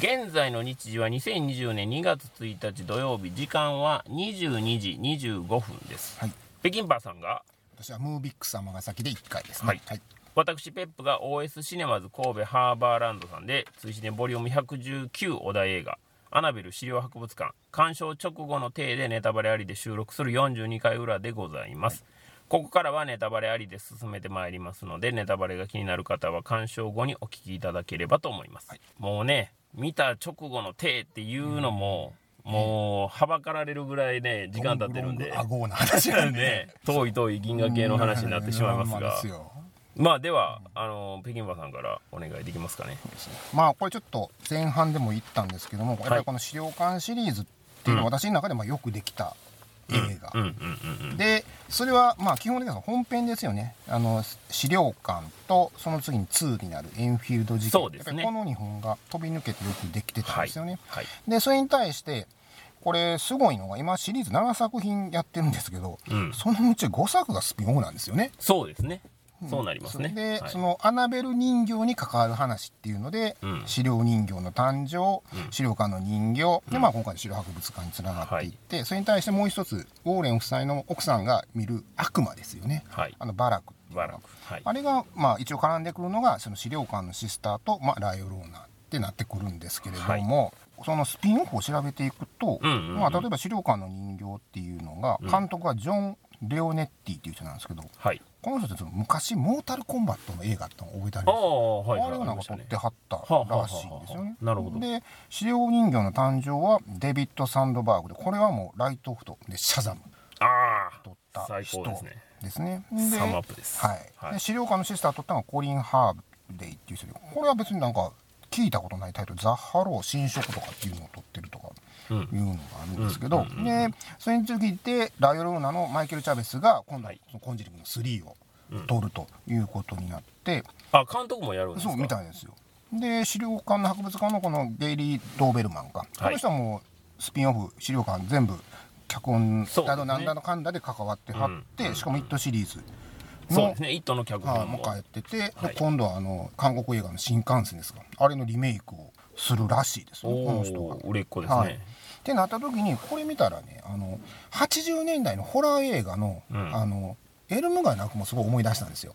現在の日時は2020年2月1日土曜日時間は22時25分です、はい。北京パーさんが？私はムービックス尼崎で1回ですね。はい。はい、私ペップが OS シネマズ神戸ハーバーランドさんで追試でボリューム119お題映画アナベル資料博物館鑑賞直後の体でネタバレありで収録する42回裏でございます、ここからはネタバレありで進めてまいりますのでネタバレが気になる方は鑑賞後にお聞きいただければと思います、もうね見た直後の手っていうのも、もうはばかられるぐらいね時間経ってるんで。顎な話なんでね遠い遠い銀河系の話になってしまいますがまあですよまあではあの北京馬さんからお願いできますかねまあこれちょっと前半でも言ったんですけども、やっぱりこの資料館シリーズっていうのは私の中でまあよくできた映画、でそれはまあ基本的には本編ですよね。あの資料館とその次に2になるエンフィールド事件。そうですね。やっぱりこの2本が飛び抜けてよくできてたんですよね、はいでそれに対してこれすごいのが今シリーズ7作品やってるんですけど、うん。そのうち5作がスピンオフなんですよね。そうですねそうなりますね。で、はい。そのアナベル人形に関わる話っていうので、うん。資料人形の誕生、資料館の人形、でまあ今回の資料博物館につながっていって、それに対してもう一つウォーレン夫妻の奥さんが見る悪魔ですよね、はい。あのバラク。バラク。はい。あれがまあ一応絡んでくるのがその資料館のシスターと、まあ、ライオローナってなってくるんですけれども、そのスピンオフを調べていくと、うんうんうん。まあ、例えば資料館の人形っていうのが監督がジョン・レオネッティっていう人なんですけど、はいこの人って昔モータルコンバットの映画ってのを覚えてありあます？あはいあれをなんか撮ってはったらしいんですよね。なるほど。で資料人形の誕生はデビッド・サンドバーグでこれはもうライトオフとでシャザム。あ撮った人かですね。ですね。でサムアップです。はい。はい。で死霊館のシスター撮ったのがコリン・ハーディっていう人でこれは別になんか聞いたことないタイトル「ザ・ハロウ侵蝕」とかっていうのを撮ってるとかうんいうのがあるんですけど、でそれに続いてラ・ヨローナのマイケル・チャベスが今度はコンジュリングの3を撮るということになって、あ監督もやるんですか？そうみたいですよ。で死霊館の博物館のこのゲイリー・ドーベルマンか、この人はもうスピンオフ資料館全部脚本だのなんだのかんだで関わってはって、うん。しかも「イット!」シリーズそうですね「イット!」の脚はい本もも帰ってて、ではい。今度はあの韓国映画の新幹線ですか。あれのリメイクをするらしいですねこおの人が。お売れっ子ですはい、っねてなった時にこれ見たらねあの80年代のホラー映画の,、うん。あのエルム街の悪もすごい思い出したんですよ。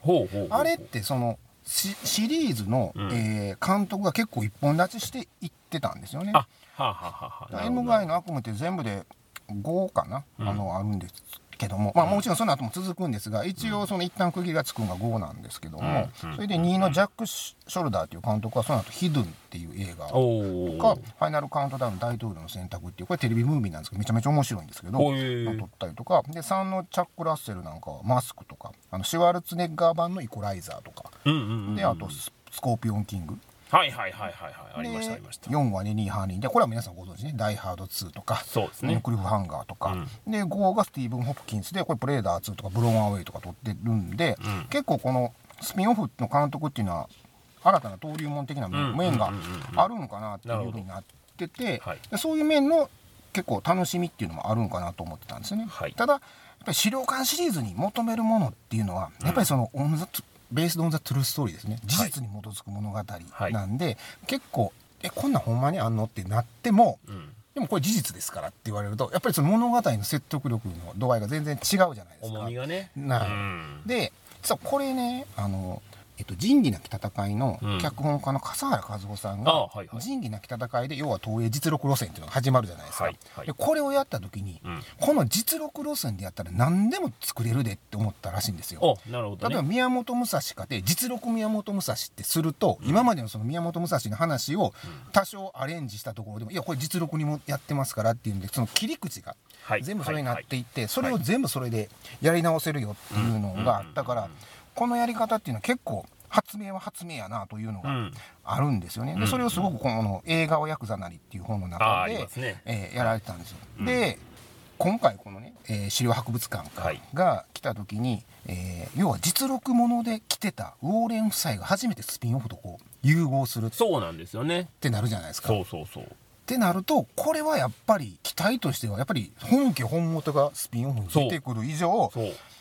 あれってそのシシリーズの、うん。えー監督が結構一本立ちしていってたんですよね。あはあはあはあ。はあエルム街の悪夢って全部で5かな、うん。あのあるんですけども、まあ、もちろんその後も続くんですが一応その一旦区切りがつくのが5なんですけども、うん。それで2位のジャック・ショルダーっていう監督はその後ヒドゥンっていう映画おおかファイナルカウントダウン大統領の選択っていうこれテレビムービーなんですけどめちゃめちゃ面白いんですけど撮ったりとか。で3のチャック・ラッセルなんかはマスクとかあのシュワルツェネッガー版のイコライザーとか。であとススコーピオン・キングはいはいはいはいはい。ありましたあでりました。4はネニー・ハーニーでこれは皆さんご存知ね「ダイ・ハード2」とか。そうですね。クリフハンガーとか、で5がスティーブン・ホプキンスでこれプレーダー2とかブローンアウェイとか撮ってるんで、うん。結構このスピンオフの監督っていうのは新たな登竜門的なうん。面がうんうんうんあるのかなっていうふうになってて、はい。でそういう面の結構楽しみっていうのもあるのかなと思ってたんですよね。はい。ただやっぱり資料館シリーズに求めるものっていうのはやっぱりその、オンザベースドオンザトゥルーストーリーですね。事実に基づく物語なんで、結構えこんなんほんまにあんのってなってもうん。でもこれ事実ですからって言われるとやっぱりその物語の説得力の度合いが全然違うじゃないですか。重みがね。なうん。で実はこれねあの、えっと、仁義なき戦いのうん。脚本家の笠原和夫さんあが仁義なき戦いで要は東映実録路線っていうのが始まるじゃないですか。でこれをやった時に、うん。この実録路線でやったら何でも作れるでって思ったらしいんですよ。おなるほど例えばね宮本武蔵かで実録宮本武蔵ってすると、今までのその宮本武蔵の話を多少アレンジしたところでも、いやこれ実録にもやってますからっていうんでその切り口がはい。全部それになっていって、はいそれを全部それでやり直せるよっていうのがあったから、うんこのやり方っていうのは結構発明は発明やなというのがうん。あるんですよね。うん。でそれをすごくこの映画をヤクザなりっていう本の中でね。えーやられてたんですよ。うん。で今回このね、えー資料博物館が来た時に、えー要は実録もので来てたウォーレン夫妻が初めてスピンオフとこう融合するっそうなんですよね。てなるじゃないですか。そうそうそう。ってなるとこれはやっぱり期待としてはやっぱり本家本元がスピンオフに出てくる以上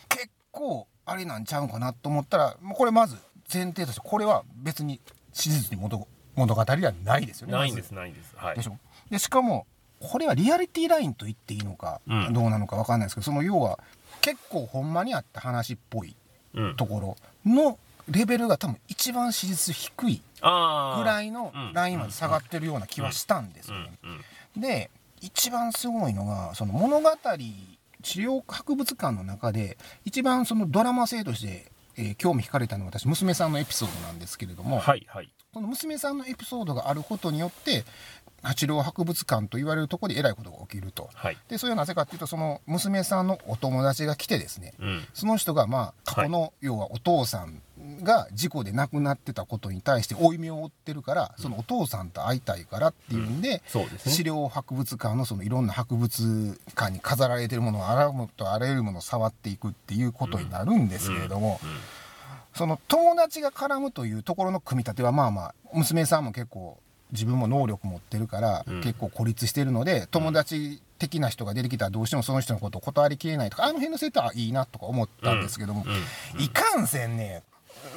結構あれなんちゃうかなと思ったらもうこれまず前提としてこれは別に史実に基物語ではないですよね。ないんですないんです。はい。でしょ？でしかもこれはリアリティラインと言っていいのか、うん。どうなのか分かんないですけどその要は結構ほんまにあった話っぽいうん。ところのレベルが多分一番史実低いぐらいのラインまで下がってるような気はしたんですうん。よね。うん。で一番すごいのがその物語資料博物館の中で一番そのドラマ性として、えー興味惹かれたのは私娘さんのエピソードなんですけれども、はいはい。この娘さんのエピソードがあることによって八郎博物館と言われるところでえらいことが起きると。はい。でそれはなぜかっていうとその娘さんのお友達が来てですねうん。その人がまあ過去の、要はお父さんが事故で亡くなってたことに対して負い目を負ってるからそのお父さんと会いたいからっていうんで、そうですね。資料博物館のそのいろんな博物館に飾られてるものをあらむとあらゆるものを触っていくっていうことになるんですけれども、うん。その友達が絡むというところの組み立てはまあまあ娘さんも結構自分も能力持ってるからうん。結構孤立してるので、友達的な人が出てきたらどうしてもその人のことを断りきれないとかあの辺の設定はいいなとか思ったんですけども、うん。いかんせんね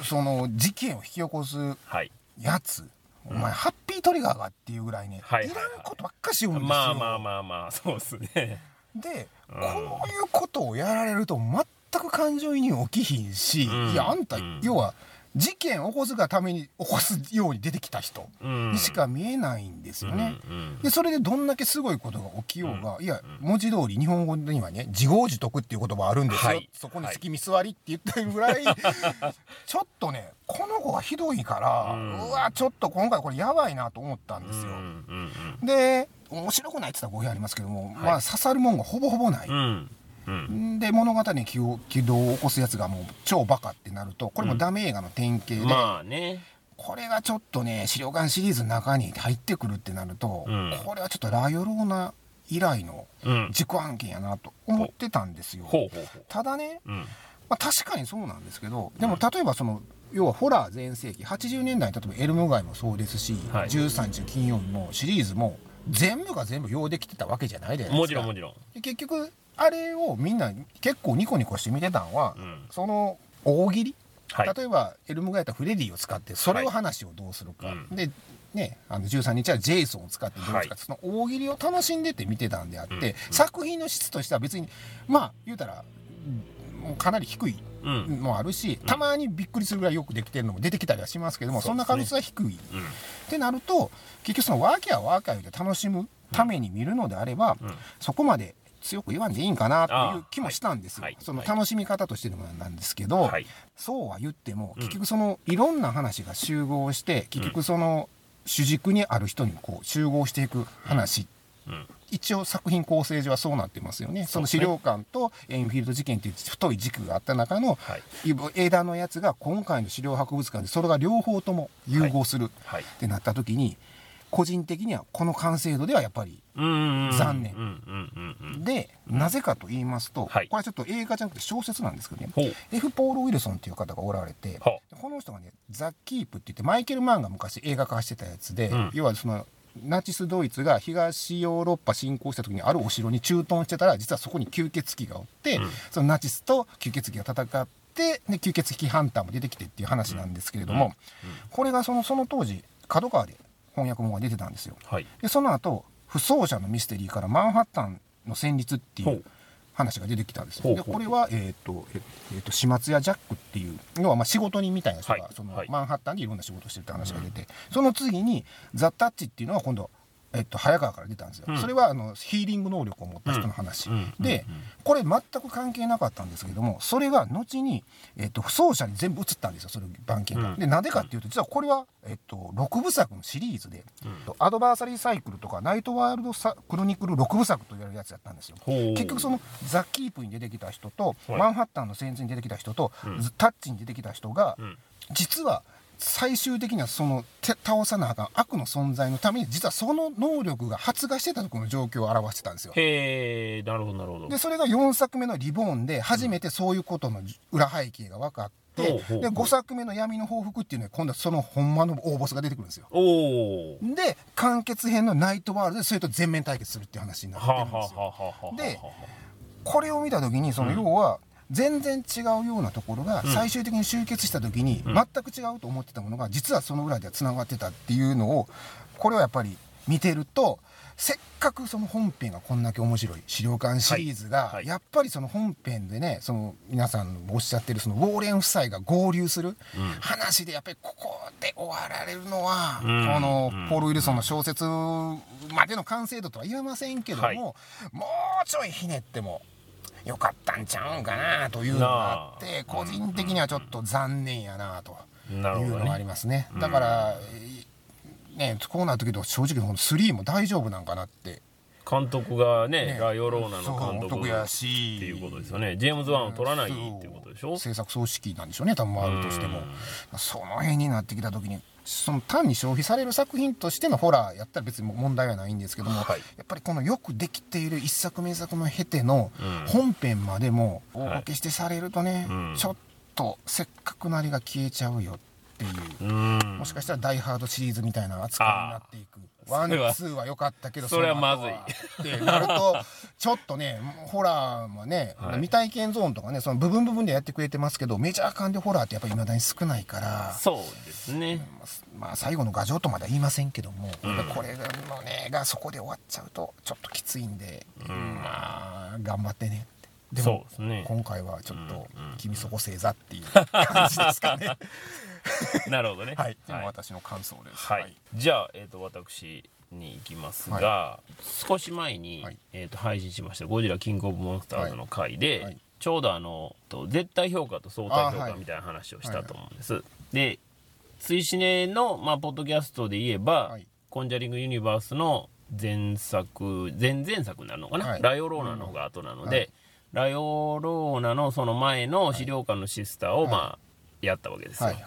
その事件を引き起こすはい。やつお前、ハッピートリガーがっていうぐらいね、はいはいはい。いらんことばっかし言うんですよ。まあまあまあまあ。そうですね。で、うん。こういうことをやられると全く感情移入起きひんし、うん。いやあんた、うん。要は事件を起こすがために起こすように出てきた人うん。にしか見えないんですよね。うんうんでそれでどんだけすごいことが起きようが、いや文字通り日本語にはね自業自得っていう言葉あるんですよ、はい。そこに月見座りって言ってるぐらい、ちょっとねこの子がひどいから、ううんわちょっと今回これやばいなと思ったんですよ。で面白くないって言ったら語弊ありますけども、い。まあ刺さるもんがほぼほぼない。うん。うんうんで物語に起動を起こすやつがもう超バカってなるとこれもダメ映画の典型で、まあね。これがちょっとね資料館シリーズの中に入ってくるってなると、うん。これはちょっとラヨローナ以来のうん。自己案件やなと思ってたんですよ。ただね、うん。まあ、確かにそうなんですけどでも例えばその要はホラー全盛期80年代に例えばエルム街もそうですし、はい。13日の金曜日もシリーズも全部が全部用できてたわけじゃないじゃないですか。もちろんもちろん。で結局あれをみんな結構ニコニコして見てたんは、うん。その大喜利、はい。例えばエルムガイタフレディを使ってそれを話をどうするか、はいうん。でねあの13日はジェイソンを使ってどうするか、はい。その大喜利を楽しんでて見てたんであって、うん。作品の質としては別にまあ言うたらかなり低いうん。もあるし、たまにびっくりするぐらいよくできてるのも出てきたりはしますけどもそ,、ね。んな確率は低い。うん。ってなると結局そのワーキャーワーキャーで楽しむために見るのであれば、うん。そこまで強く言わんでいいんかなという気もしたんですよ、はい。その楽しみ方としてのものなんですけど、はい。そうは言ってもうん結局そのいろんな話が集合して結局その主軸にある人にこう集合していく話、うん。一応作品構成上はそうなってますよね。その資料館とエンフィールド事件っていう太い軸があった中のはい。枝のやつが今回の資料博物館でそれが両方とも融合するはい。ってなった時に個人的にはこの完成度ではやっぱりうん残念。でなぜかと言いますと、はい。これはちょっと映画じゃなくて小説なんですけどね。ほう。F. ポール・ウィルソンっていう方がおられてはこの人がね「ザ・キープ」って言ってマイケル・マンが昔映画化してたやつで、うん。要はそのナチスドイツが東ヨーロッパ侵攻した時にあるお城に駐屯してたら実はそこに吸血鬼がおって、うん。そのナチスと吸血鬼が戦ってで吸血鬼ハンターも出てきてっていう話なんですけれども、これがそのその当時角川で翻訳本が出てたんですよ。はい。でその後不走者のミステリーからマンハッタンの戦慄っていう話が出てきたんですよ。でこれは、えーとええーと始末屋ジャックっていう要はまあ仕事人みたいな人が、はい。そのはい。マンハッタンでいろんな仕事をしてるって話が出て、その次にザ・タッチっていうのは今度、えっと早川から出たんですよ、うん。それはあのヒーリング能力を持った人の話、うん。で、うん。うん。これ全く関係なかったんですけどもそれが後に、えっと不走者に全部移ったんですよそれ番犬が。うん。でなんでかっていうと実はこれは、えっと6部作のシリーズで、うん。アドバーサリーサイクルとかナイトワールドサクロニクル6部作と言われるやつやったんですよ。結局そのザ・キープに出てきた人と、はい。マンハッタンの戦争に出てきた人と、うん。タッチに出てきた人が、うん。実は最終的にはそのて倒さなあかん悪の存在のために実はその能力が発芽してた時の状況を表してたんですよ。へえなるほどなるほどでそれが4作目の「リボーン」で初めてそういうことの裏背景が分かって、ほうほうほうで5作目の「闇の報復」っていうのは今度はそのほんまの大ボスが出てくるんですよ。で完結編の「ナイトワールド」でそれと全面対決するっていう話になってるんですよ。はあはあはあでこれを見た時にその要は、全然違うようなところが最終的に集結した時に全く違うと思ってたものが実はその裏ではつながってたっていうのをこれはやっぱり見てるとせっかくその本編がこんだけ面白い資料館シリーズが、やっぱりその本編でねその皆さんおっしゃってるそのウォーレン夫妻が合流する話でやっぱりここで終わられるのは、このポール・ウィルソンの小説までの完成度とは言えませんけども、もうちょいひねってもよかったんちゃうんかなというのがあって個人的にはちょっと残念やなというのがありますね。だから、ね、こうなる時と正直3も大丈夫なんかなって。監督がね、ね。ラヨローナの監督やし。っていうことですよね。ジェームズ・ワンを取らないっていうことでしょ。制作総指揮なんでしょうね多分回るとしてもその辺になってきた時にその単に消費される作品としてのホラーやったら別に問題はないんですけども、はい、やっぱりこのよくできている一作名作の経ての本編までも大分けしてされるとね、はい、ちょっとせっかくなりが消えちゃうよっていう。もしかしたら「ダイ・ハード」シリーズみたいな扱いになっていく。ワンツーは良かったけどそれはまずい。ってなるとちょっとねホラーはね、はい、未体験ゾーンとかねその部分部分でやってくれてますけどメジャー感でホラーってやっぱりいまだに少ないから。そうですね、まあ最後の牙城とまでは言いませんけども、うん、これのねがそこで終わっちゃうとちょっときついんで、うん、まあ頑張ってねでも、ね、今回はちょっと「君そこせいざ」っていう 感じですかね。なるほどね。はい。はい、私の感想です。はい。じゃあ、えっ、ー、と、私に行きますが、はい、少し前に、はい、えっ、と、配信しました、ゴジラキングオブモンスターズの回で、ちょうどあの、と絶対評価と相対評価みたいな話をしたと思うんです。で、追試ねの、まあ、ポッドキャストで言えば、コンジャリングユニバースの前作、前々作になるのかな、ライオローナの方が後なので、ライオローナのその前の資料館のシスターを、まあ、やったわけですよ。はいは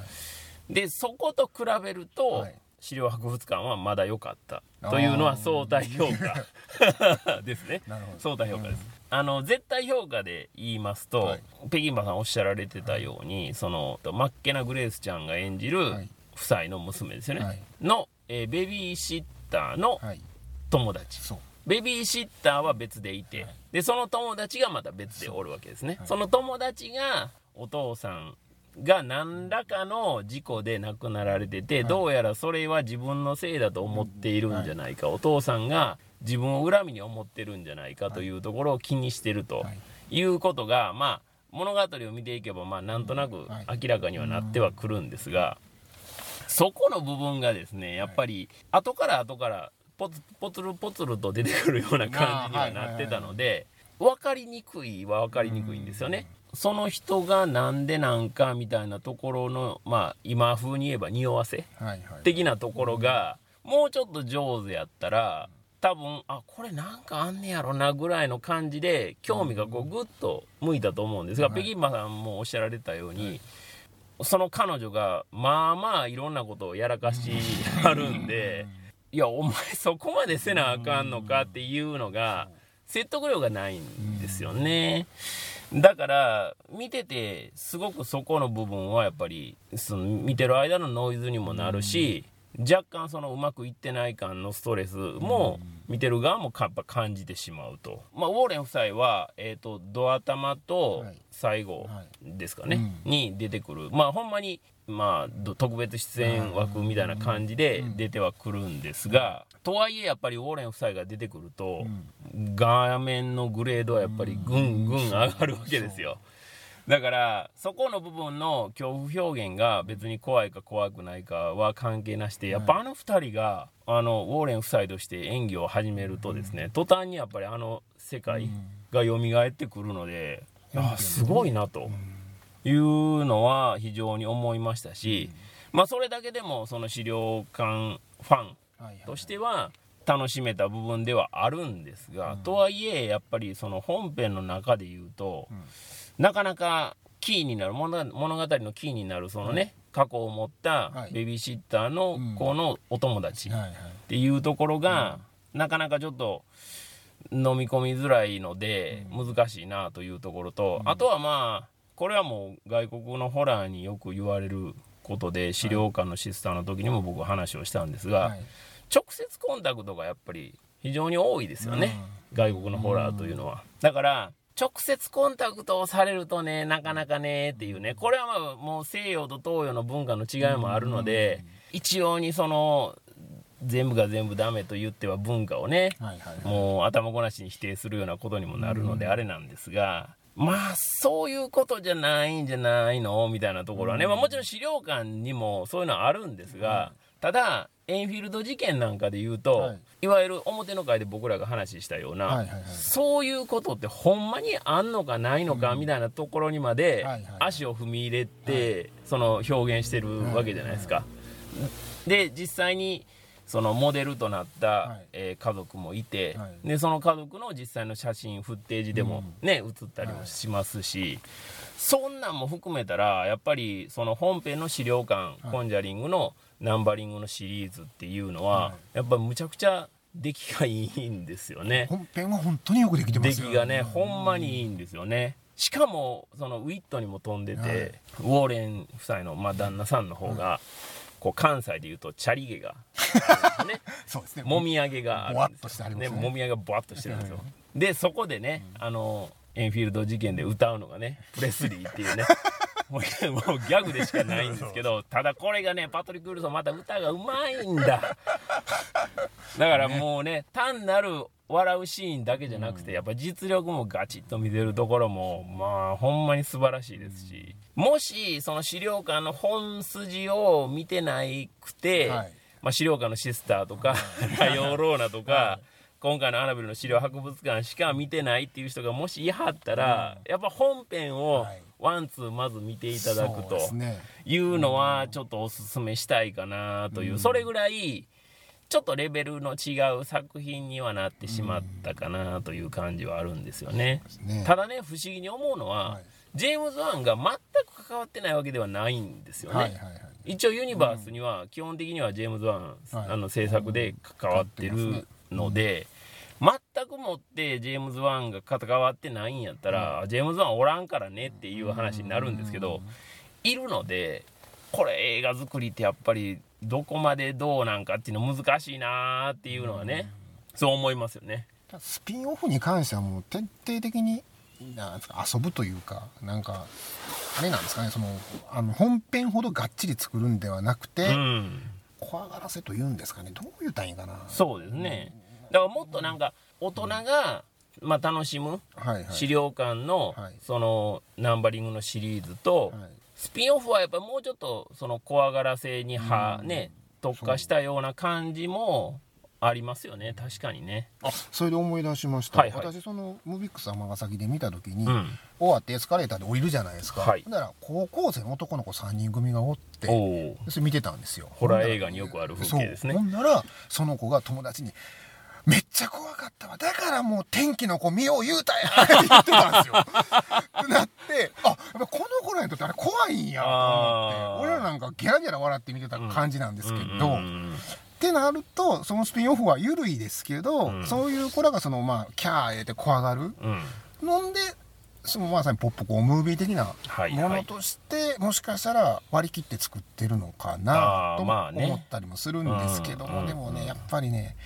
い、でそこと比べると、はい、資料博物館はまだ良かったというのは相対評価ですね。相対評価です、うん、あの絶対評価で言いますと、はい、北京馬さんおっしゃられてたようにそのマッケナ・グレースちゃんが演じる夫妻の娘ですよね、はい、の、えー、ベビーシッターの友達、ベビーシッターは別でいて、でその友達がまた別でおるわけですね、その友達がお父さんが何らかの事故で亡くなられてて、どうやらそれは自分のせいだと思っているんじゃないか、お父さんが自分を恨みに思ってるんじゃないかというところを気にしてるとい。うことが、まあ、物語を見ていけば、まあ、なんとなく明らかにはなってはくるんですが、そこの部分がですね、やっぱり、後から後からポツポツルポツルと出てくるような感じにはなってたので、分かりにくいは分かりにくいんですよね。その人がなんでなんかみたいなところのまあ今風に言えば匂わせ的なところがもうちょっと上手やったら多分あこれなんかあんねやろなぐらいの感じで興味がこうグッと向いたと思うんですが、北京馬さんもおっしゃられたように、その彼女がまあまあいろんなことをやらかしあるんで、いやお前そこまでせなあかんのかっていうのが説得力がないんですよね。だから見ててすごくそこの部分はやっぱりその見てる間のノイズにもなるし、若干そのうまくいってない感のストレスも見てる側もやっぱ感じてしまうと、まあ、ウォーレン夫妻は、えーと、ドア玉と最後ですかね、に出てくる。まあほんまにまあ特別出演枠みたいな感じで出てはくるんですが、とはいえやっぱりウォーレン夫妻が出てくると、画面のグレードはやっぱりぐんぐん上がるわけですよ。だからそこの部分の恐怖表現が別に怖いか怖くないかは関係なしでやっぱあの2人があのウォーレン夫妻として演技を始めるとですね途端にやっぱりあの世界が蘇ってくるのであすごいなというのは非常に思いましたしまあそれだけでもその資料館ファンとしては楽しめた部分ではあるんですが、とはいえやっぱりその本編の中で言うと、なかなかキーになる物語のキーになるそのね、過去を持ったベビーシッターの子のお友達っていうところが、なかなかちょっと飲み込みづらいので難しいなというところと、あとはまあこれはもう外国のホラーによく言われることで資料館のシスターの時にも僕は話をしたんですが、直接コンタクトがやっぱり非常に多いですよね、外国のホラーというのは。だから直接コンタクトをされるとね、なかなかね、っていうね、これはまあ、もう西洋と東洋の文化の違いもあるので、一様にその、全部が全部ダメと言っては文化をね、はいはいはい、もう頭ごなしに否定するようなことにもなるのであれなんですが、まあ、そういうことじゃないんじゃないの？みたいなところはね、まあもちろん資料館にもそういうのはあるんですが、ただ、エンフィールド事件なんかで言うと、はい、いわゆる表の会で僕らが話したような、はいはいはい、そういうことってほんまにあんのかないのかみたいなところにまで足を踏み入れて、その表現してるわけじゃないですか。で実際にそのモデルとなった、はい、えー、家族もいて、はい、でその家族の実際の写真フッテージでもね、うん、写ったりもしますし、はい、そんなんも含めたらやっぱりその本編の資料館、コンジャリングのナンバリングのシリーズっていうのは、やっぱむちゃくちゃ出来がいいんですよね。本編は本当によくできてますよ、ね、出来がねほんまにいいんですよね。しかもそのウィットにも飛んでて、ウォーレン夫妻の、まあ、旦那さんの方が、こう関西でいうとチャリ毛が。ね そうですね。もみあげがあるんですよ。ね。もみあげがぼわっとしてるんですよ。でそこでね、あのエンフィールド事件で歌うのがねプレスリーっていうね。もうギャグでしかないんですけどただこれがねパトリック・ウルソンまた歌がうまいんだ。だからもうね単なる笑うシーンだけじゃなくて、やっぱ実力もガチッと見せるところもまあほんまに素晴らしいですし、もしその資料館の本筋を見てないくて、はい、まあ、資料館のシスターとかラヨーローナとか、はい、今回のアナベルの資料博物館しか見てないっていう人がもしいはったら、やっぱ本編をワンツーまず見ていただくというのはちょっとおすすめしたいかなという、それぐらいちょっとレベルの違う作品にはなってしまったかなという感じはあるんですよね。ねただね不思議に思うのは、はい、ジェームズ・ワンが全く関わってないわけではないんですよね。はいはいはい、一応ユニバースには基本的にはジェームズ・ワン、あの制作で関わってるので。全くもってジェームズ・ワンが関わってないんやったら、うん、ジェームズ・ワンおらんからねっていう話になるんですけど、いるのでこれ映画作りってやっぱりどこまでどうなんかっていうの難しいなっていうのはね、そう思いますよね。スピンオフに関してはもう徹底的になんですか遊ぶというかなんかあれなんですかねそのあの本編ほどがっちり作るんではなくて、うん、怖がらせというんですかねどう言ったらいいかな。そうですね、だからもっとなんか大人が、まあ、楽しむ資料館の、そのナンバリングのシリーズと、はいスピンオフはやっぱもうちょっとその怖がらせには、ね特化したような感じもありますよね。確かにね。あそれで思い出しました、はいはい、私そのムビックス尼崎で見た時に、うん、終わってエスカレーターで降りるじゃないですか、はい、だから高校生の男の子3人組がおってそれ見てたんですよ。ホラー映画によくある風景ですね。ほんならその子が友達にめっちゃ怖かったわ。だからもう天気の子見よう言うたやって 言ってたんですよ。なってあやっぱこの頃にとってあれ怖いんやと思って。俺らなんかギャラギャラ笑って見てた感じなんですけど、ってなるとそのスピンオフは緩いですけど、うん、そういう子らがそのまあキャー入れて怖がる、うん、のんでそのまさにポップコーンムービー的なものとして、はいはい、もしかしたら割り切って作ってるのかなと思ったりもするんですけども、でもねやっぱりね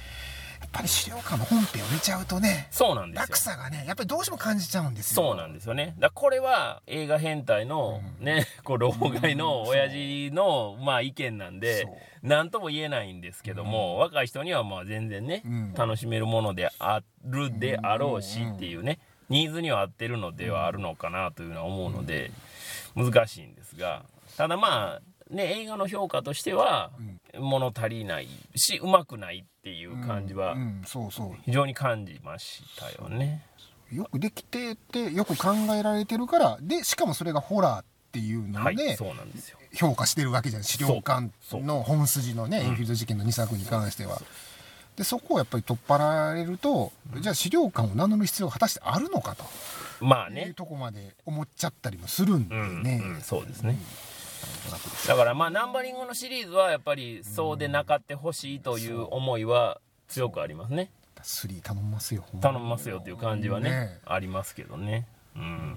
ぱり資料館の本編を見ちゃうとねそうなんですよ。落差がねやっぱりどうしても感じちゃうんですよ。そうなんですよね。だこれは映画変態のね、うん、こう老害の親父の、まあ意見なんで何とも言えないんですけども、うん、若い人にはまあ全然ね、うん、楽しめるものであるであろうしっていうね、ニーズには合ってるのではあるのかなというのは思うので、難しいんですがただまあね、映画の評価としては、物足りないしうまくないっていう感じは非常に感じましたよね。よくできててよく考えられてるからでしかもそれがホラーっていうので、はい、そうなんですよ評価してるわけじゃない資料館の本筋のねエンフィールド事件の2作に関しては。でそこをやっぱり取っ払われると、うん、じゃあ資料館を名乗る必要が果たしてあるのかと。まあね。いうとこまで思っちゃったりもするんでね。うんうん、そうですね。うんだからまあナンバリングのシリーズはやっぱりそうでなかってほしいという思いは強くありますね。3頼みますよ頼みますよっていう感じはね、ね、ありますけどね。うん。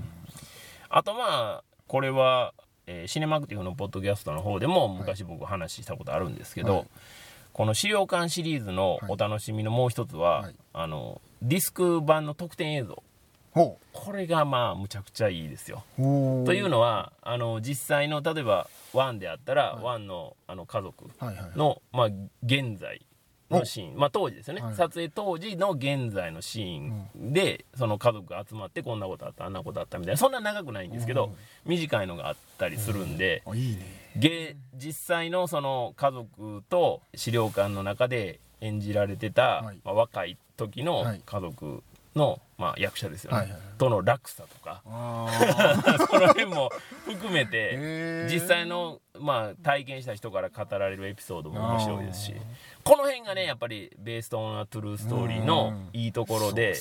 あとまあこれは、えー、シネマクティブのポッドキャストの方でも昔僕話したことあるんですけど、はい、この資料館シリーズのお楽しみのもう一つは、はい、あのディスク版の特典映像。ほこれがまあむちゃくちゃいいですよ。というのはあの実際の例えばワンであったら、はい。ワンのあの家族の、まあ、現在のシーン、まあ、当時ですよね、はい。撮影当時の現在のシーンで、その家族が集まってこんなことあったあんなことあったみたいな。そんな長くないんですけど、うん。短いのがあったりするんで、あいいね。げ実際のその家族と資料館の中で演じられてた、はい。まあ、若い時のはい。家族の、まあ、役者ですよね、はいはいはい。との落差とか。あ その辺も含めて実際の、まあ、体験した人から語られるエピソードも面白いですし。この辺がねやっぱりベーストオンアトゥルーストーリーのいいところで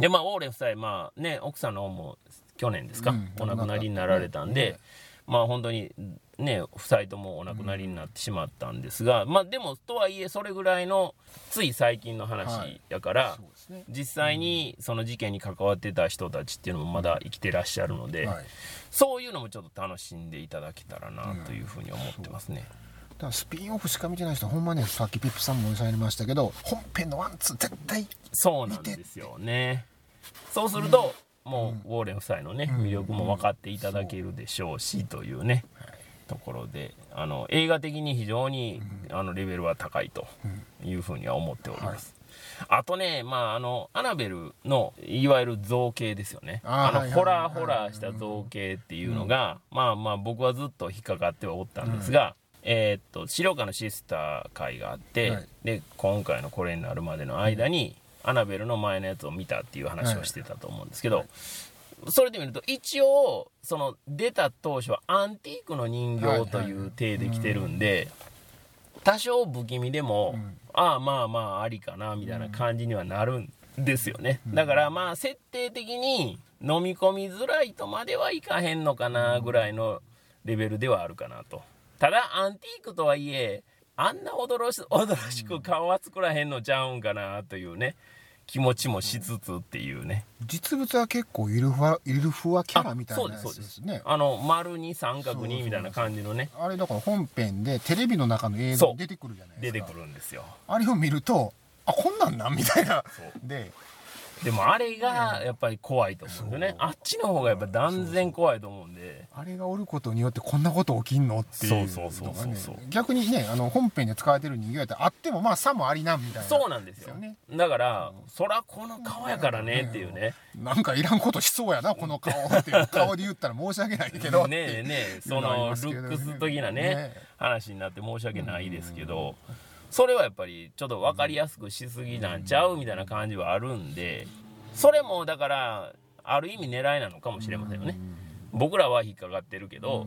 でまあオーレン夫妻まあね奥さんの方も去年ですか、うん。お亡くなりになられたんで、ねまあ本当にね夫妻ともお亡くなりになってしまったんですが、まあでもとはいえそれぐらいのつい最近の話やから、そうですね。実際にその事件に関わってた人たちっていうのもまだ生きてらっしゃるので、はい。そういうのもちょっと楽しんでいただけたらなというふうに思ってますね。だからスピンオフしか見てない人ほんまねさっきペップさんもおっしゃいましたけど本編のワンツー絶対そうなんですよね。そうすると、もうウォーレン夫妻のね、うん。魅力も分かっていただけるでしょうし、というね、ところで、あの映画的に非常に、あのレベルは高いというふうには思っております。あとね、まあ、あの、アナベルの、いわゆる造形ですよね。あの、ホラーホラーした造形っていうのが、まあまあ、僕はずっと引っかかってはおったんですが、えーっと、資料館のシスター会があって、はい。で、今回のこれになるまでの間に、アナベルの前のやつを見たっていう話をしてたと思うんですけど、それで見ると一応その出た当初はアンティークの人形という体で来てるんで、多少不気味でも、うん。ああまあまあありかなみたいな感じにはなるんですよね、だからまあ設定的に飲み込みづらいとまではいかへん。のかなぐらいのレベルではあるかなとただアンティークとはいえあんな驚し驚しく顔は作らへんのちゃうんかなというね。気持ちもしつつっていうね。実物は結構イルフワイルフワキャラみたいそうなやですそうですつです。ねあの丸に三角にみたいな感じのね。あれだから本編でテレビの中の映像出てくるじゃないですか。出てくるんですよ。あれを見るとあこんなんなんみたいな。ででもあれがやっぱり怖いと思うんですよね。あっちの方がやっぱ断然怖いと思うんで。あれがおることによってこんなこと起きんのっていうそうそうそうそうそう。逆にねあの本編で使われてる人形やったらあってもまあさもありなんみたいなそうなんですよ。ね。だからそらこの顔やからねっていうね。なん。かいらん。ことしそうやなこの顔っていう顔で言ったら申し訳ないけど。ねえねえそのルックス的なねね話になって申し訳ないですけどそれはやっぱりちょっと分かりやすくしすぎなんちゃうみたいな感じはあるんでそれもだからある意味狙いなのかもしれませんよね。僕らは引っかかってるけうど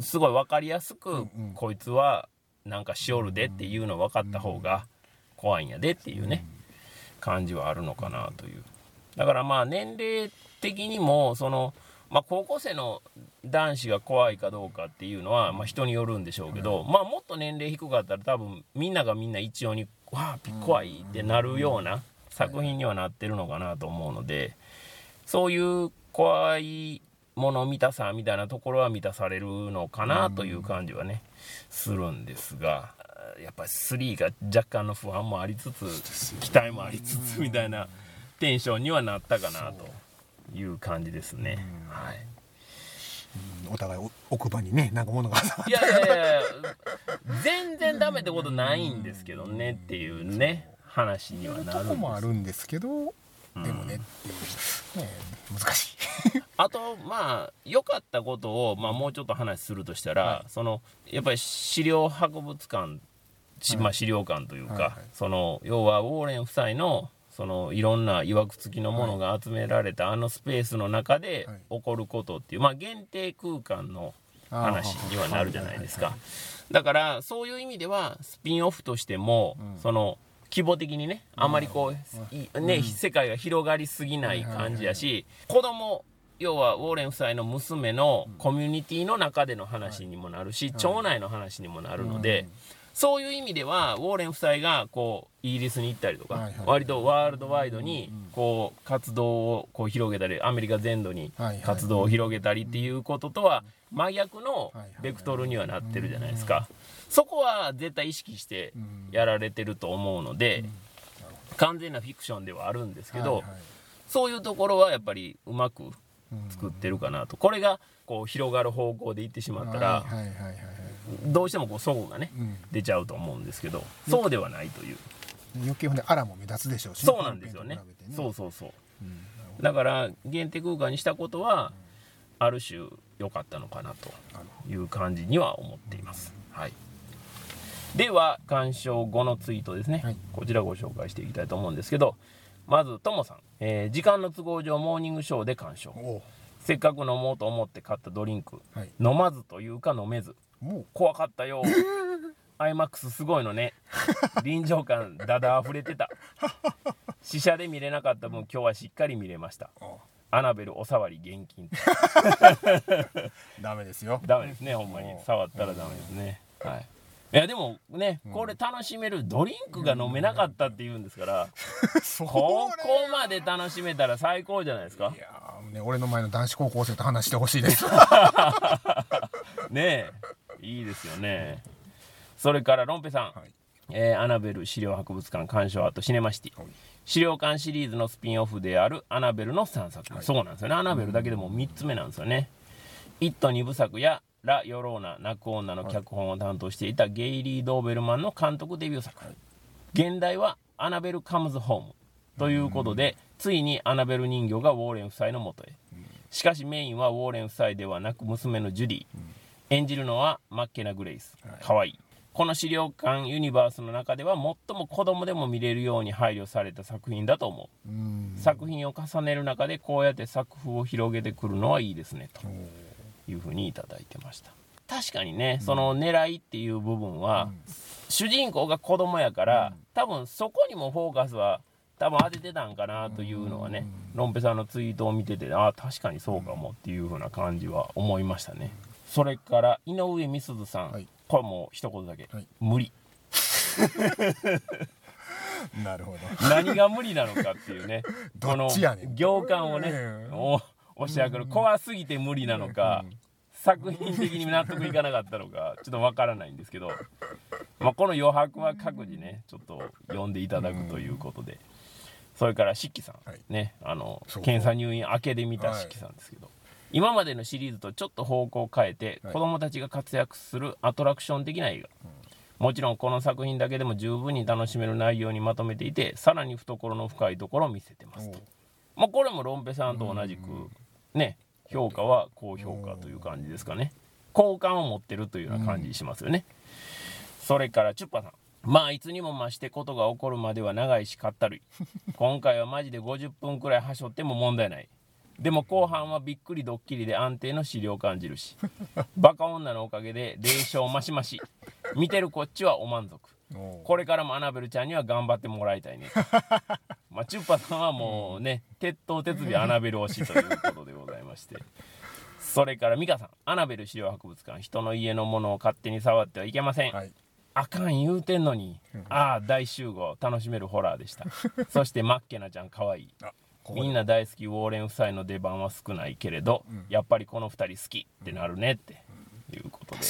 すごい分かりやすくうんこいつはなんかしおるでっていうの分かった方が怖いんやでっていうね感じはあるのかなという。だからまあ年齢的にもその、まあ、高校生の男子が怖いかどうかっていうのは、まあ、人によるんでしょうけど、まあ、もっと年齢低かったら多分みんながみんな一様に「わあ怖い」ってなるような作品にはなってるのかなと思うのでそういう怖いもの見たさみたいなところは満たされるのかなという感じはねするんですがやっぱり3が若干の不安もありつつ期待もありつつみたいなテンションにはなったかなという感じですね。はい。お互いお奥歯にねなんか物がいやいやいや全然ダメってことないんですけどねっていうね話にはなるんです。とこもあるんですけどでもねうね難しい。あとまあ良かったことを、まあ、もうちょっと話するとしたら、はそのやっぱり資料博物館、しまあ、資料館というか、はいはい。その要はウォーレン夫妻のそのいろんないわくつきのものが集められたあのスペースの中ではい。起こることっていう、まあ、限定空間の話にはなるじゃないですか。だからそういう意味ではスピンオフとしても、うん。その規模的にねあまりこう、い。ね世界が広がりすぎない感じやし、子供要はウォーレン夫妻の娘のコミュニティの中での話にもなるし、町内の話にもなるので、うんそういう意味ではウォーレン夫妻がこうイギリスに行ったりとか、割とワールドワイドにこう活動をこう広げたりアメリカ全土に活動を広げたりっていうこととは真逆のベクトルにはなってるじゃないですか。そこは絶対意識してやられてると思うので、完全なフィクションではあるんですけど、そういうところはやっぱりうまく作ってるかなと。これがこう広がる方向でいってしまったらどうしてもこう齟齬がね、出ちゃうと思うんですけどそうではないという。余計ほんであらも目立つでしょうし、そうなんですよね、ね、そうそうそう、うん、だから限定空間にしたことは、ある種良かったのかなという感じには思っています、はい。では鑑賞後のツイートですね、はい、こちらご紹介していきたいと思うんですけどまずともさん、えー、時間の都合上モーニングショーで鑑賞。せっかく飲もうと思って買ったドリンク、はい、飲まずというか飲めず怖かったよ。iMAX すごいのね。臨場感だだ溢れてた。試写で見れなかった分今日はしっかり見れました。アナベルおさわり厳禁。ダメですよ。ダメですねほんまに。触ったらダメですね。はい。いやでもね、これ楽しめるドリンクが飲めなかったっていうんですから、ここまで楽しめたら最高じゃないですか。いやね俺の前の男子高校生と話してほしいです。ねえいいですよね。それからロンペさん、はい、えー、アナベル資料博物館鑑賞アートシネマシティ、はい、資料館シリーズのスピンオフであるアナベルの3作、はい、そうなんですよね。アナベルだけでも3つ目なんですよね「イット!」2部作やラ・ヨローナ泣く女の脚本を担当していたゲイリー・ドーベルマンの監督デビュー作、はい、現代は「アナベル・カムズ・ホーム」ということで、ついにアナベル人形がウォーレン夫妻のもとへ、しかしメインはウォーレン夫妻ではなく娘のジュディ、演じるのはマッケナ・グレイス。かわいい。この資料館ユニバースの中では最も子供でも見れるように配慮された作品だと思う。作品を重ねる中でこうやって作風を広げてくるのはいいですねというふうに頂いてました。確かにね、その狙いっていう部分は、主人公が子供やから、多分そこにもフォーカスは多分当ててたんかなというのはね、ロンペさんのツイートを見ててああ確かにそうかもっていうふうな感じは思いましたねそれから井上美鈴さん、はい、これもう一言だけ、はい、無理。なるほど。何が無理なのかっていうね。この行間をね、押し上げる。怖すぎて無理なのか、作品的に納得いかなかったのかちょっとわからないんですけど、まあ、この余白は各自ねちょっと読んでいただくということで、それから漆器さん、はい、ねあの検査入院明けで見た漆器さんですけど、はい、今までのシリーズとちょっと方向を変えて、はい、子供たちが活躍するアトラクション的な映画、うん、もちろんこの作品だけでも十分に楽しめる内容にまとめていてさらに懐の深いところを見せてますと、まあ、これもロンペさんと同じくね評価は高評価という感じですかね。好感を持ってるというような感じしますよね、それからチュッパさん。まあいつにも増してことが起こるまでは長いしかったるい。今回はマジで50分くらいはしょっても問題ないでも後半はびっくりドッキリで安定の資料を感じるし。バカ女のおかげで霊障マシマシ。見てるこっちはお満足。これからもアナベルちゃんには頑張ってもらいたいね。まあ、チュッパさんはもうね、鉄頭鉄尾アナベル推しということでございまして。それから美香さん、アナベル資料博物館、人の家のものを勝手に触ってはいけません。はい、あかん言うてんのに、ああ、大集合、楽しめるホラーでした。そしてマッケナちゃん、かわい。い。みんな大好きウォーレン夫妻の出番は少ないけれど、うん、やっぱりこの2人好きってなるねっていうことで、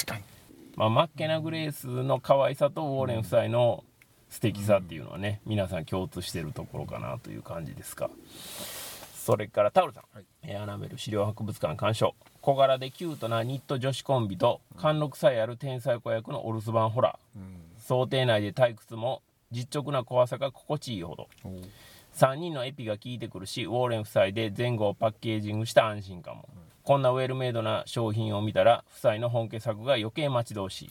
まあ、マッケナ・グレースの可愛さとウォーレン夫妻の素敵さっていうのはね、うん、皆さん共通してるところかなという感じですか。それからタオルさん、はい、アナベル資料博物館鑑賞。小柄でキュートなニット女子コンビと貫禄さえある天才子役のお留守番ホラー、うん、想定内で退屈も実直な怖さが心地いいほど3人のエピが効いてくるしウォーレン夫妻で前後をパッケージングした安心感も、うん、こんなウェルメイドな商品を見たら夫妻の本家作が余計待ち遠しい。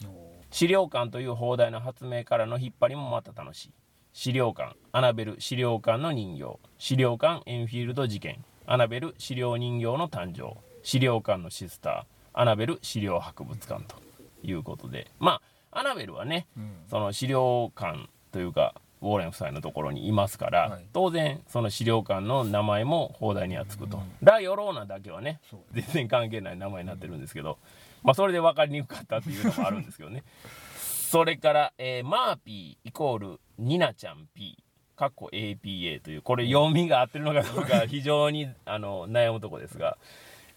資料館という放題の発明からの引っ張りもまた楽しい。資料館アナベル資料館の人形。資料館エンフィールド事件。アナベル資料人形の誕生。資料館のシスター。アナベル資料博物館ということで。まあアナベルはね、うん、その資料館というかウォーレン夫妻のところにいますから、はい、当然その資料館の名前も放題にはつくと、うん、ラ・ヨローナだけはね全然関係ない名前になってるんですけど、まあ、それで分かりにくかったっていうのもあるんですけどね。それから、えー、マーピーイコールニナちゃん P かっこ APA というこれ読みが合ってるのかどうか非常にあの悩むとこですが、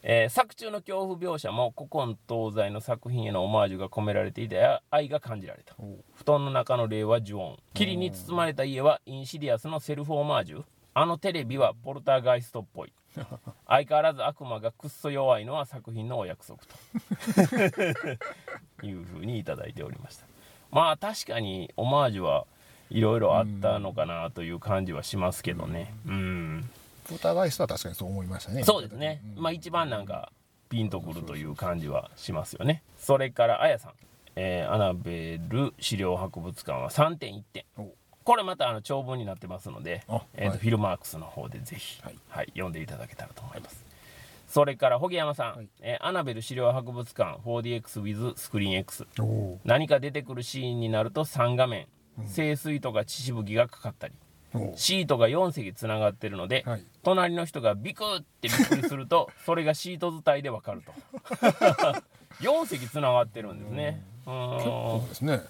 えー、作中の恐怖描写も古今東西の作品へのオマージュが込められていて愛が感じられた。布団の中の霊は呪音霧に包まれた家はインシディアスのセルフオマージュ。あのテレビはポルターガイストっぽい。相変わらず悪魔がくっそ弱いのは作品のお約束と。いうふうに頂いておりました。まあ確かにオマージュはいろいろあったのかなという感じはしますけどね。うんポルターガイストは確かにそう思いましたね。そうですね、うん、まあ一番なんかピンとくるという感じはしますよね。それからあやさん、えー、アナベル資料博物館は3.1点これまたあの長文になってますので、えーと、はい、フィルマークスの方でぜひ、はい、はい、読んでいただけたらと思います。それから、ホゲ山さん、はい、えー、アナベル資料博物館 4DX with スクリーン X。何か出てくるシーンになると3画面、うん、清水とか血しぶきがかかったり、シートが4席つながってるので、はい、隣の人がビクってびっくりすると、それがシート伝いでわかると。4席つながってるんですね。うん。結構ですね。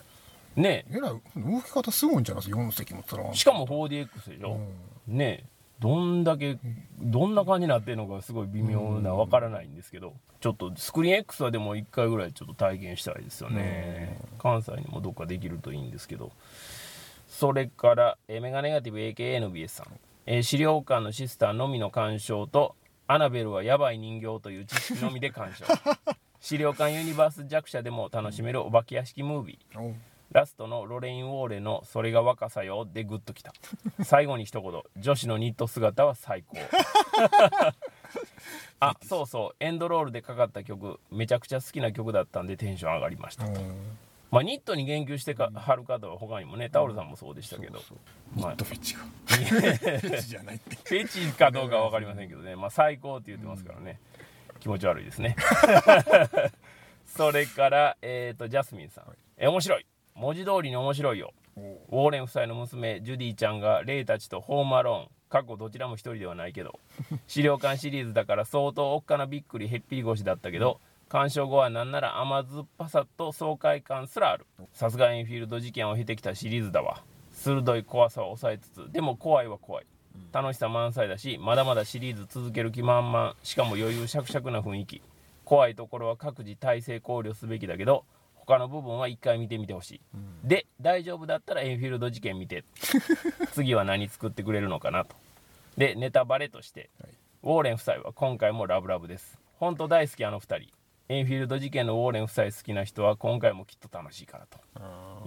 ね。えらい動き方すごいんじゃないですか4席もつらしかも 4DX でしょ、うん、ね。えどんだけどんな感じになってるのかすごい微妙なわからないんですけどちょっとスクリーン X はでも1回ぐらいちょっと体験したいですよね。関西にもどっかできるといいんですけどそれからえメガネガティブ AKNBS さん、え資料館のシスターのみの鑑賞とアナベルはやばい人形という知識のみで鑑賞。資料館ユニバース弱者でも楽しめるお化け屋敷ムービー。ラストのロレイン・ウォーレの「それが若さよ」でグッときた。最後に一言。女子のニット姿は最高。あそうそう。エンドロールでかかった曲。めちゃくちゃ好きな曲だったんでテンション上がりましたまあ、ニットに言及してか、はる方は他にもねタオルさんもそうでしたけど、ニットフェチが。フェチじゃないって。フェチかどうかは分かりませんけどね、まあ、最高って言ってますからね、気持ち悪いですね。それからえっ、ー、とジャスミンさん、え面白い。文字通りに面白いよ。ウォーレン夫妻の娘ジュディちゃんがレイたちとホームアローン。過去どちらも一人ではないけど。資料館シリーズだから相当おっかなびっくりへっぴり腰だったけど鑑賞後は何なら甘酸っぱさと爽快感すらある。さすがエンフィールド事件を経てきたシリーズだわ。鋭い怖さを抑えつつでも怖いは怖い。楽しさ満載だしまだまだシリーズ続ける気満々。しかも余裕しゃくしゃくな雰囲気。怖いところは各自体制考慮すべきだけど他の部分は一回見てみてほしい、うん、で大丈夫だったらエンフィールド事件見て。次は何作ってくれるのかなと。でネタバレとして、はい、ウォーレン夫妻は今回もラブラブです。本当大好きあの2人エンフィールド事件のウォーレン夫妻好きな人は今回もきっと楽しいからと。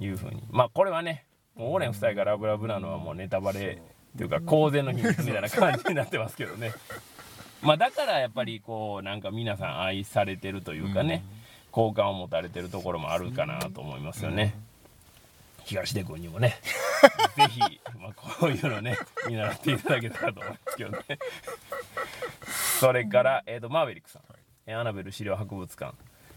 いうふうに。まあこれはねもうウォーレン夫妻がラブラブなのはもうネタバレ。というか公然の秘密みたいな感じになってますけどね。まあだからやっぱりこうなんか皆さん愛されてるというかね、うん。好感を持たれてるところもあるかなと思いますよね。東出君にもね。ぜひ、まあ、こういうのね見習っていただけたらと思いますけどね。それから、えーと、マーベリックさん、はい、アナベル資料博物館、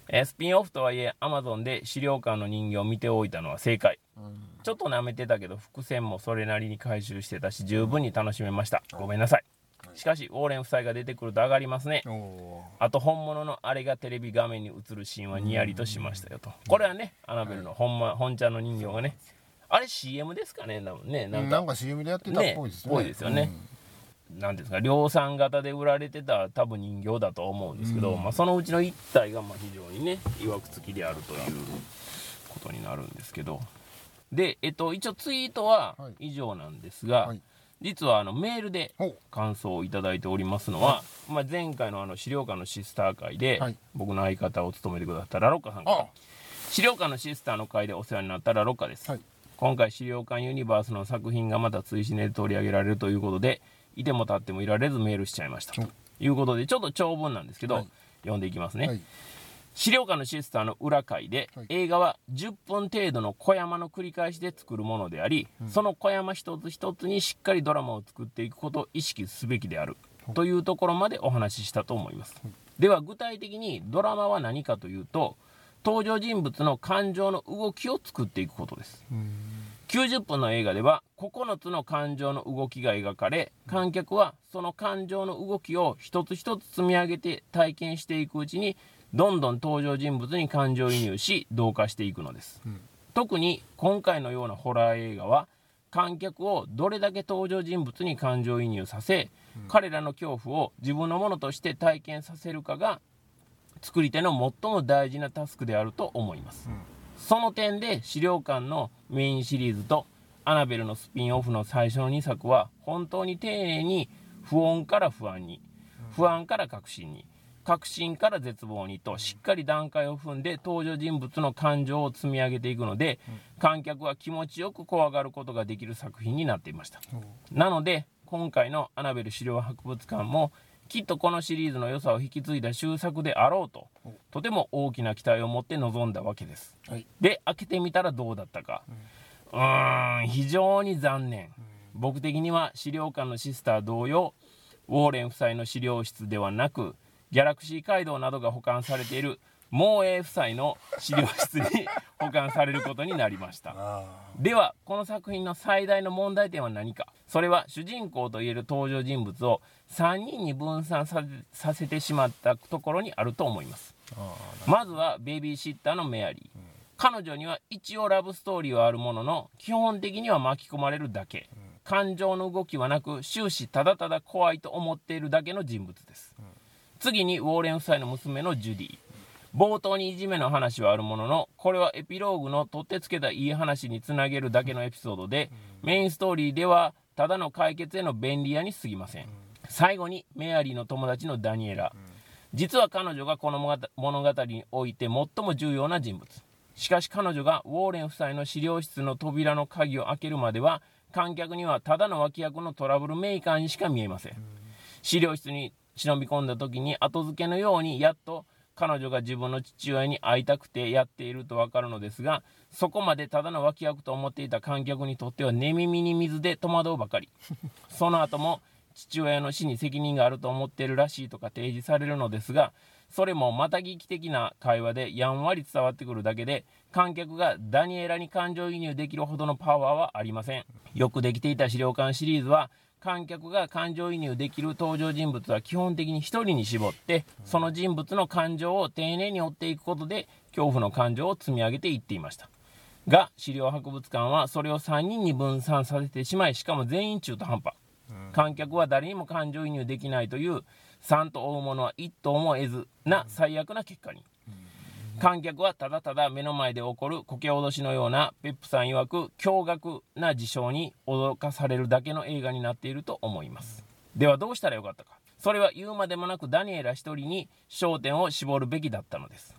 えー、スピンオフとはいえアマゾンで資料館の人形を見ておいたのは正解、うん、ちょっと舐めてたけど伏線もそれなりに回収してたし十分に楽しめました。ごめんなさい。しかしウォーレン夫妻が出てくると上がりますね。あと本物のあれがテレビ画面に映るシーンはニヤリとしましたよと。これはねアナベルの本,、ま、本ちゃんの人形がね。あれ CM ですかね？ねなんか。なんか CM でやってたっぽいですね。ねですよね、うん、なんですか量産型で売られてた多分人形だと思うんですけど、うん、まあ、そのうちの1体がまあ非常にねいわくつきであるということになるんですけど。で、えっと、一応ツイートは以上なんですが、はい。はい実はあのメールで感想を頂いておりますのは、まあ、前回のあの資料館のシスター会で、僕の相方を務めてくださったラロッカさんから資料館のシスターの会でお世話になったラロッカです、はい、今回資料館ユニバースの作品がまた追試で取り上げられるということでいても立ってもいられずメールしちゃいました。ということでちょっと長文なんですけど、はい、読んでいきますね、はい。資料館のシスターの裏会で、はい、映画は10分程度の小山の繰り返しで作るものであり、うん、その小山一つ一つにしっかりドラマを作っていくことを意識すべきである、というところまでお話ししたと思います、では具体的にドラマは何かというと登場人物の感情の動きを作っていくことです、90分の映画では9つの感情の動きが描かれ観客はその感情の動きを一つ一つ積み上げて体験していくうちにどんどん登場人物に感情移入し同化していくのです、うん、特に今回のようなホラー映画は観客をどれだけ登場人物に感情移入させ、うん、彼らの恐怖を自分のものとして体験させるかが作り手の最も大事なタスクであると思います、うん、その点で資料館のメインシリーズとアナベルのスピンオフの最初の2作は本当に丁寧に不穏から不安に不安から確信に確信から絶望にとしっかり段階を踏んで登場人物の感情を積み上げていくので、観客は気持ちよく怖がることができる作品になっていました、なので今回のアナベル資料博物館もきっとこのシリーズの良さを引き継いだ終作であろうととても大きな期待を持って臨んだわけです、はい、で開けてみたらどうだったか。うーん非常に残念。僕的には資料館のシスター同様ウォーレン夫妻の資料室ではなくギャラクシー街道などが保管されているモーエー夫妻の資料室に保管されることになりました。ではこの作品の最大の問題点は何か。それは主人公といえる登場人物を3人に分散させてしまったところにあると思います。まずはベビーシッターのメアリー、うん、彼女には一応ラブストーリーはあるものの基本的には巻き込まれるだけ、うん、感情の動きはなく終始ただただ怖いと思っているだけの人物です、うん。次にウォーレン夫妻の娘のジュディ冒頭にいじめの話はあるもののこれはエピローグの取ってつけたいい話につなげるだけのエピソードでメインストーリーではただの解決への便利屋に過ぎません。最後にメアリーの友達のダニエラ。実は彼女がこの物語において最も重要な人物。しかし彼女がウォーレン夫妻の資料室の扉の鍵を開けるまでは観客にはただの脇役のトラブルメーカーにしか見えません。資料室に忍び込んだ時に後付けのようにやっと彼女が自分の父親に会いたくてやっているとわかるのですがそこまでただの脇役と思っていた観客にとっては寝耳に水で戸惑うばかり。その後も父親の死に責任があると思っているらしいとか提示されるのですがそれもまた聞き的な会話でやんわり伝わってくるだけで観客がダニエラに感情移入できるほどのパワーはありません。よくできていた資料館シリーズは観客が感情移入できる登場人物は基本的に1人に絞ってその人物の感情を丁寧に追っていくことで恐怖の感情を積み上げていっていました。が資料博物館はそれを3人に分散させてしまいしかも全員中途半端。観客は誰にも感情移入できないという3と追うものは1と思えずな最悪な結果に観客はただただ目の前で起こるこけ脅しのようなペップさん曰く驚愕な事象に驚かされるだけの映画になっていると思います。ではどうしたらよかったか。それは言うまでもなくダニエラ一人に焦点を絞るべきだったのです。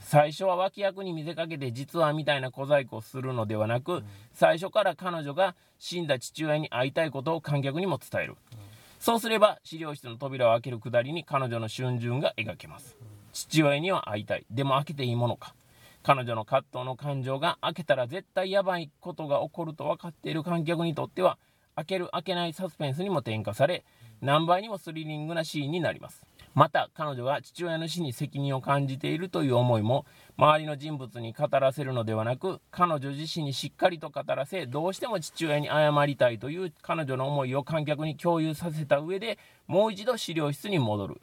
最初は脇役に見せかけて実はみたいな小細工をするのではなく最初から彼女が死んだ父親に会いたいことを観客にも伝える。そうすれば資料室の扉を開けるくだりに彼女の春巡が描けます父親には会いたい。でも開けていいものか。彼女の葛藤の感情が開けたら絶対やばいことが起こると分かっている観客にとっては開ける開けないサスペンスにも転化され何倍にもスリリングなシーンになります。また彼女が父親の死に責任を感じているという思いも周りの人物に語らせるのではなく彼女自身にしっかりと語らせどうしても父親に謝りたいという彼女の思いを観客に共有させた上でもう一度資料室に戻る、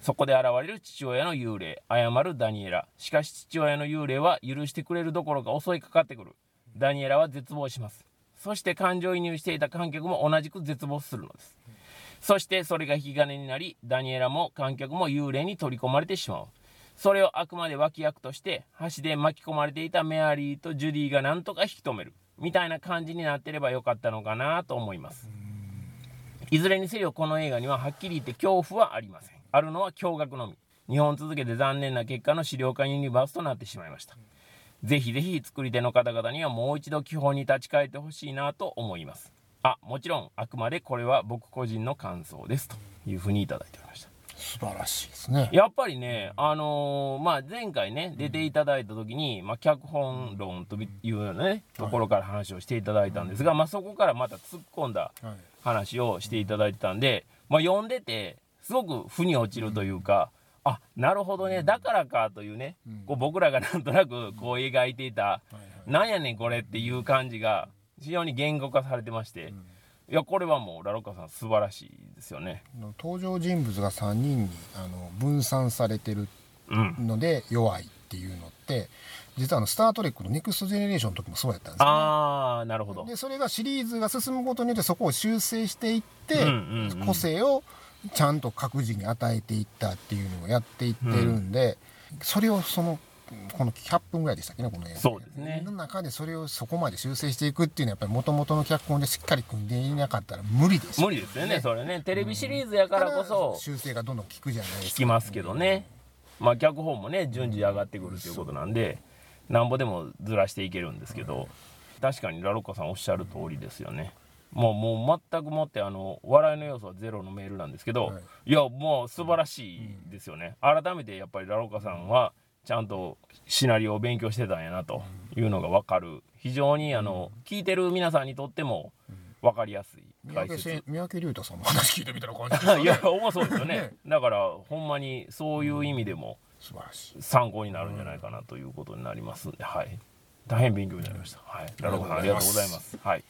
そこで現れる父親の幽霊、謝るダニエラ。しかし父親の幽霊は許してくれるどころか襲いかかってくる。ダニエラは絶望します。そして感情移入していた観客も同じく絶望するのです。そしてそれが引き金になり、ダニエラも観客も幽霊に取り込まれてしまう。それをあくまで脇役として、橋で巻き込まれていたメアリーとジュディがなんとか引き止める。みたいな感じになってればよかったのかなと思います。いずれにせよこの映画にははっきり言って恐怖はありません。あるのは驚愕のみ。2本続けて残念な結果の資料館ユニバースとなってしまいました、ぜひぜひ作り手の方々にはもう一度基本に立ち返ってほしいなと思います。あもちろんあくまでこれは僕個人の感想です。というふうにいただいておりました。素晴らしいですね。やっぱりね、あのー、まあ、前回ね出ていただいた時に、まあ、脚本論というようなねところから話をしていただいたんですが、まあ、そこからまた突っ込んだ話をしていただいてたんで、まあ、読んでてすごく負に落ちるというか、あなるほどねだからかというね、こう僕らがなんとなくこう描いていた、なんやねんこれっていう感じが非常に言語化されてまして、いやこれはもうラロッカさん素晴らしいですよね。登場人物が3人にあの分散されてるので弱いっていうのって、実はあの「スター・トレック」のネクストジェネレーションの時もそうやったんですよ、ね、ああなるほど。でそれがシリーズが進むことによってそこを修正していって、個性をちゃんと各自に与えていったっていうのをやっていってるんで、うん、それをそのこの100分ぐらいでしたっけねこの映画。そうですね。の中でそれをそこまで修正していくっていうのはやっぱりもともとの脚本でしっかり組んでいなかったら無理です無理ですよねそれね。テレビシリーズやからこそ修正がどんどん効くじゃないですか。聞きますけどね。まあ脚本もね順次上がってくるということなんでなんぼでもずらしていけるんですけど。確かにラロッカさんおっしゃる通りですよねもうもう全くもってあの笑いの要素はゼロのメールなんですけど、はい。い、やもう素晴らしいですよね、改めてやっぱりラロッカさんはちゃんとシナリオを勉強してたんやなというのが分かる。非常にあの聞いてる皆さんにとっても分かりやすい三解説。三宅龍太さんの話聞いてみたら感じでね。いや重そうですよね。ね。だからほんまにそういう意味でも素晴らしい。参考になるんじゃないかなということになりますんで、はい、大変勉強になりました、はい、ラロコさんありがとうございます。はい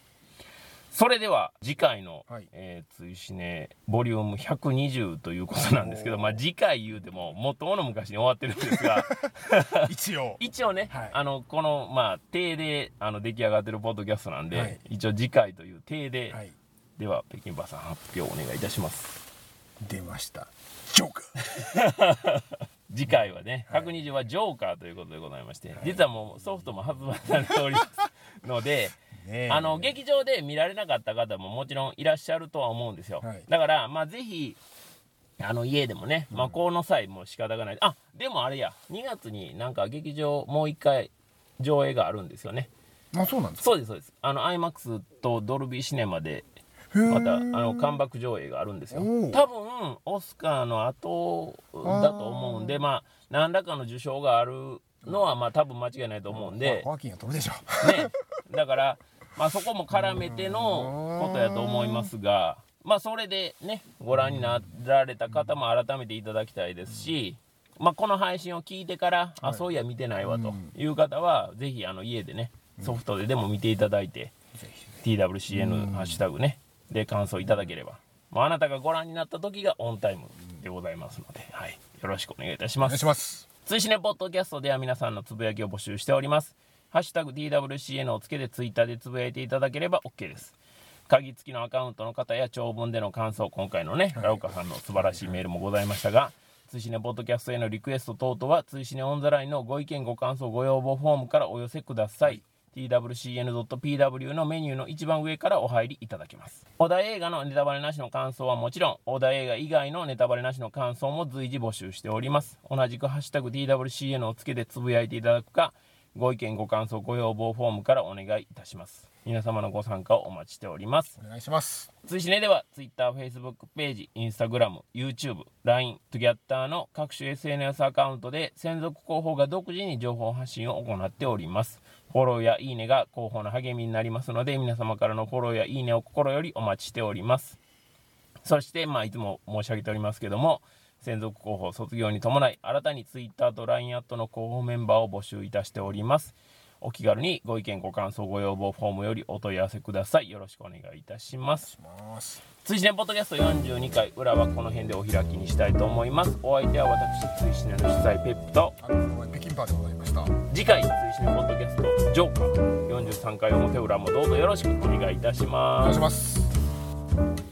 それでは次回のはい「えー、追試ねボリューム120ということなんですけど、まあ、次回言うてももっともの昔に終わってるんですが。一応。一応ね、はい。あのこのまあ体であの出来上がってるポッドキャストなんで、はい。一応次回という体で、はい。では北京パーさん発表お願いいたします。出ました。ジョーカー。次回はね、120はジョーカーということでございまして、実はもうソフトも発売されておりますので、あの劇場で見られなかった方ももちろんいらっしゃるとは思うんですよ、はい。だからまあぜひあの家でもね、まあ、この際も仕方がない。あでもあれや。2月になんか劇場もう一回上映があるんですよね。あそうなんですか？そうですそうです。あの IMAX とドルビーシネマでまたあのカク上映があるんですよ。多分オスカーの後だと思うんでまあ何らかの受賞があるのはまあ多分間違いないと思うんで。ホアキンが取るでしょ。ね。だからまあそこも絡めてのことやと思いますがまあそれでねご覧になられた方も改めていただきたいですしまあこの配信を聞いてからあそういや見てないわという方はぜひあの家でねソフトででも見ていただいて TWCN ハッシュタグねで感想いただければ、まあ、あなたがご覧になった時がオンタイムでございますので、はい、よろしくお願いいたしお願いますします。追試ねポッドキャストでは皆さんのつぶやきを募集しておりますハッシュタグ TWCN をつけてツイッターでつぶやいていただければ OK です。鍵付きのアカウントの方や長文での感想今回のね、ラオカさんの素晴らしいメールもございましたが追試ねポッドキャストへのリクエスト等々は追試ねオンザラインのご意見ご感想ご要望フォームからお寄せください。Twcn.pw のメニューの一番上からお入りいただけます。小田映画のネタバレなしの感想はもちろん小田映画以外のネタバレなしの感想も随時募集しております。同じく「ハッシュタグ #TWCN」をつけてつぶやいていただくかご意見ご感想ご要望フォームからお願いいたします皆様のご参加をお待ちしておりますお願いします追試ねでは Twitter、Facebook ページ、Instagram、YouTube、LINE、Twitter の各種 SNS アカウントで専属広報が独自に情報発信を行っております。フォローやいいねが広報の励みになりますので皆様からのフォローやいいねを心よりお待ちしております。そして、まあ、いつも申し上げておりますけども、専属広報卒業に伴い、新たに Twitter と LINE アットの広報メンバーを募集いたしております。お気軽にご意見、ご感想、ご要望フォームよりお問い合わせください。よろしくお願いいたします。ます追試ねポッドキャスト42回裏はこの辺でお開きにしたいと思います。お相手は私、追試ねの主催ペップと、北京パーでございました次回追試ねポッドキャストジョーカー43回表裏もどうぞよろしくお願いいたしおます願いし。ます